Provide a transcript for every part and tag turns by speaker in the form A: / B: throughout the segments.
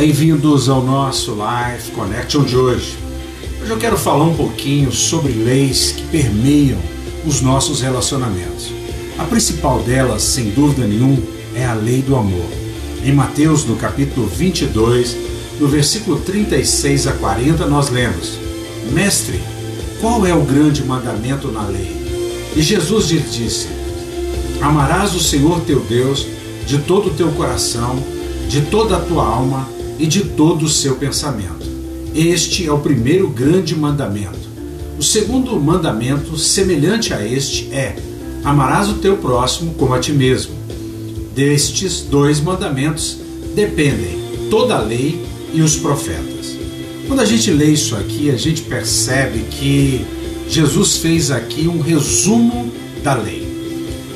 A: Bem-vindos ao nosso Life Connection de hoje. Hoje eu quero falar um pouquinho sobre leis que permeiam os nossos relacionamentos. A principal delas, sem dúvida nenhuma, é a lei do amor. Em Mateus, no capítulo 22, no versículo 36 a 40, nós lemos: Mestre, qual é o grande mandamento na lei? E Jesus lhe disse: Amarás o Senhor teu Deus de todo o teu coração, de toda a tua alma e de todo o seu pensamento. Este é o primeiro grande mandamento. O segundo mandamento, semelhante a este, é: Amarás o teu próximo como a ti mesmo. Destes dois mandamentos dependem toda a lei e os profetas. Quando a gente lê isso aqui, a gente percebe que Jesus fez aqui um resumo da lei.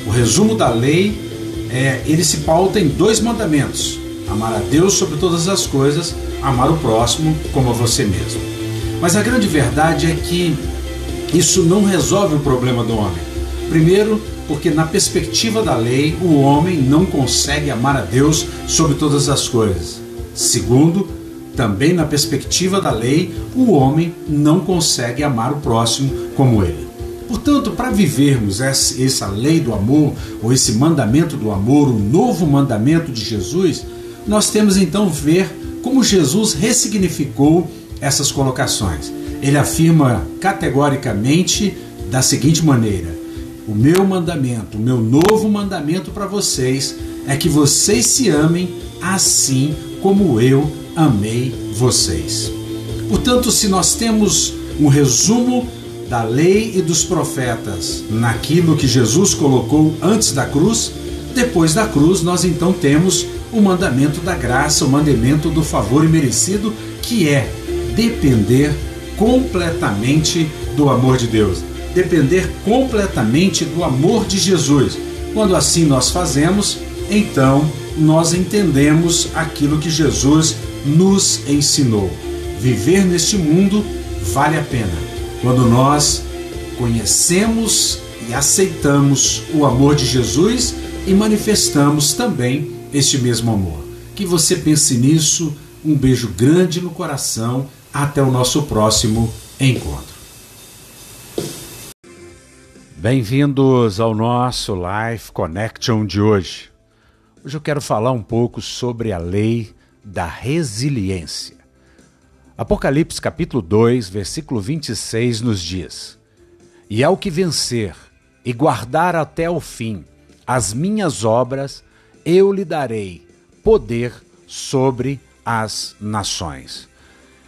A: O resumo da lei é, ele se pauta em dois mandamentos: amar a Deus sobre todas as coisas, amar o próximo como a você mesmo. Mas a grande verdade é que isso não resolve o problema do homem. Primeiro, porque na perspectiva da lei, o homem não consegue amar a Deus sobre todas as coisas. Segundo, também na perspectiva da lei, o homem não consegue amar o próximo como ele. Portanto, para vivermos essa lei do amor, ou esse mandamento do amor, o novo mandamento de Jesus, nós temos então ver como Jesus ressignificou essas colocações. Ele afirma categoricamente da seguinte maneira: O meu mandamento, o meu novo mandamento para vocês é que vocês se amem assim como eu amei vocês. Portanto, se nós temos um resumo da lei e dos profetas naquilo que Jesus colocou antes da cruz, depois da cruz nós então temos o mandamento da graça, o mandamento do favor imerecido, que é depender completamente do amor de Deus, depender completamente do amor de Jesus. Quando assim nós fazemos, então nós entendemos aquilo que Jesus nos ensinou. Viver neste mundo vale a pena quando nós conhecemos e aceitamos o amor de Jesus e manifestamos também este mesmo amor. Que você pense nisso. Um beijo grande no coração. Até o nosso próximo encontro. Bem-vindos ao nosso Life Connection de hoje. Hoje eu quero falar um pouco sobre a lei da resiliência. Apocalipse capítulo 2, versículo 26 nos diz: E ao que vencer e guardar até o fim as minhas obras, eu lhe darei poder sobre as nações.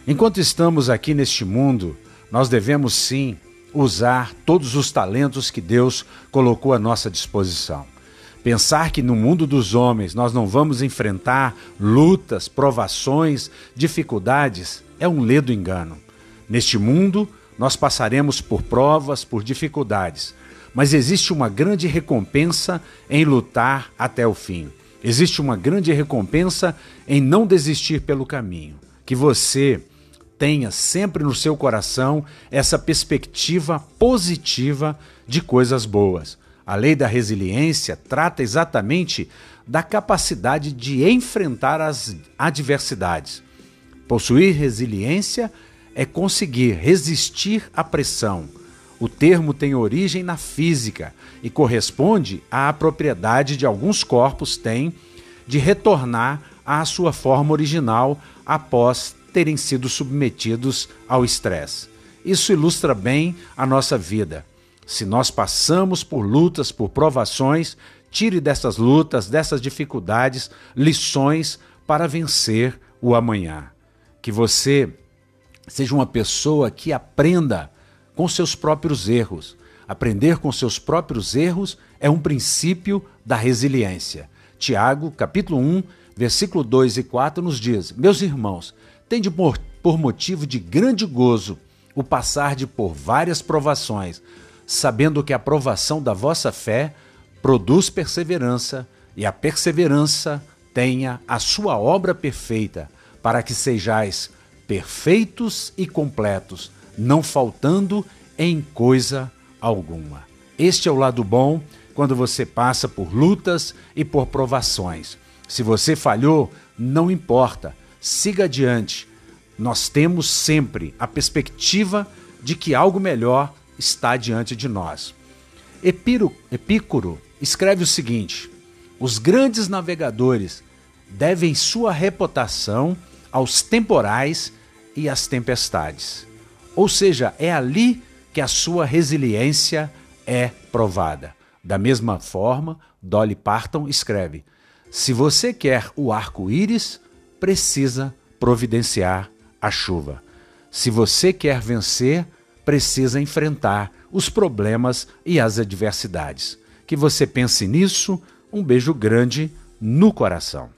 A: Enquanto estamos aqui neste mundo, nós devemos sim usar todos os talentos que Deus colocou à nossa disposição. Pensar que no mundo dos homens nós não vamos enfrentar lutas, provações, dificuldades é um ledo engano. Neste mundo, nós passaremos por provas, por dificuldades, mas existe uma grande recompensa em lutar até o fim. Existe uma grande recompensa em não desistir pelo caminho. Que você tenha sempre no seu coração essa perspectiva positiva de coisas boas a lei da resiliência trata exatamente da capacidade de enfrentar as adversidades. Possuir resiliência é conseguir resistir à pressão. O termo tem origem na física e corresponde à propriedade de alguns corpos têm de retornar à sua forma original após terem sido submetidos ao estresse. Isso ilustra bem a nossa vida. Se nós passamos por lutas, por provações, tire dessas lutas, dessas dificuldades, lições para vencer o amanhã. Que você seja uma pessoa que aprenda com seus próprios erros. Aprender com seus próprios erros é um princípio da resiliência. Tiago, capítulo 1, versículo 2 e 4 nos diz: Meus irmãos, tende por, por motivo de grande gozo o passar de por várias provações, sabendo que a provação da vossa fé produz perseverança, e a perseverança tenha a sua obra perfeita, para que sejais perfeitos e completos, não faltando em coisa alguma. Este é o lado bom quando você passa por lutas e por provações. Se você falhou, não importa. siga adiante. Nós temos sempre a perspectiva de que algo melhor está diante de nós. Epiro, Epícoro escreve o seguinte: os grandes navegadores devem sua reputação aos temporais e às tempestades. Ou seja, é ali que a sua resiliência é provada. Da mesma forma, Dolly Parton escreve: se você quer o arco-íris, precisa providenciar a chuva. Se você quer vencer, precisa enfrentar os problemas e as adversidades. Que você pense nisso. Um beijo grande no coração.